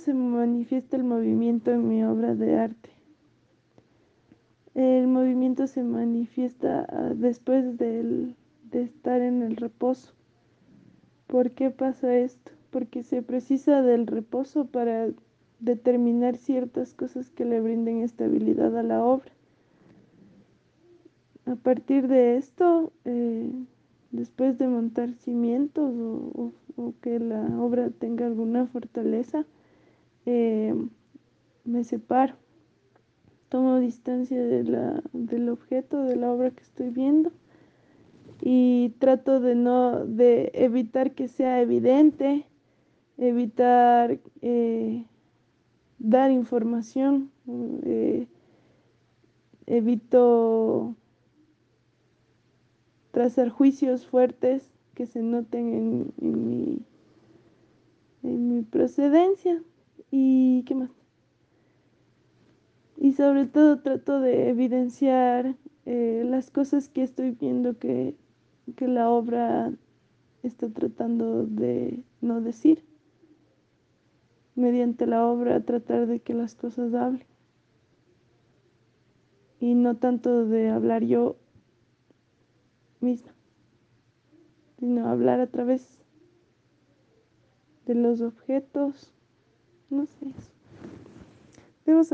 se manifiesta el movimiento en mi obra de arte? El movimiento se manifiesta ah, después de estar en el reposo. ¿Por qué pasa esto? Porque se precisa del reposo para determinar ciertas cosas que le brinden estabilidad a la obra. A partir de esto, eh, después de montar cimientos o, que la obra tenga alguna fortaleza, eh, me separo, tomo distancia de la, del objeto, de la obra que estoy viendo. Y trato de no, de evitar que sea evidente, evitar eh, dar información, eh, evito trazar juicios fuertes que se noten en, mi, en mi procedencia y qué más. Y sobre todo trato de evidenciar eh, las cosas que estoy viendo que, que la obra está tratando de no decir mediante la obra tratar de que las cosas hablen. Y no tanto de hablar yo misma, sino hablar a través de los objetos, no sé. Debo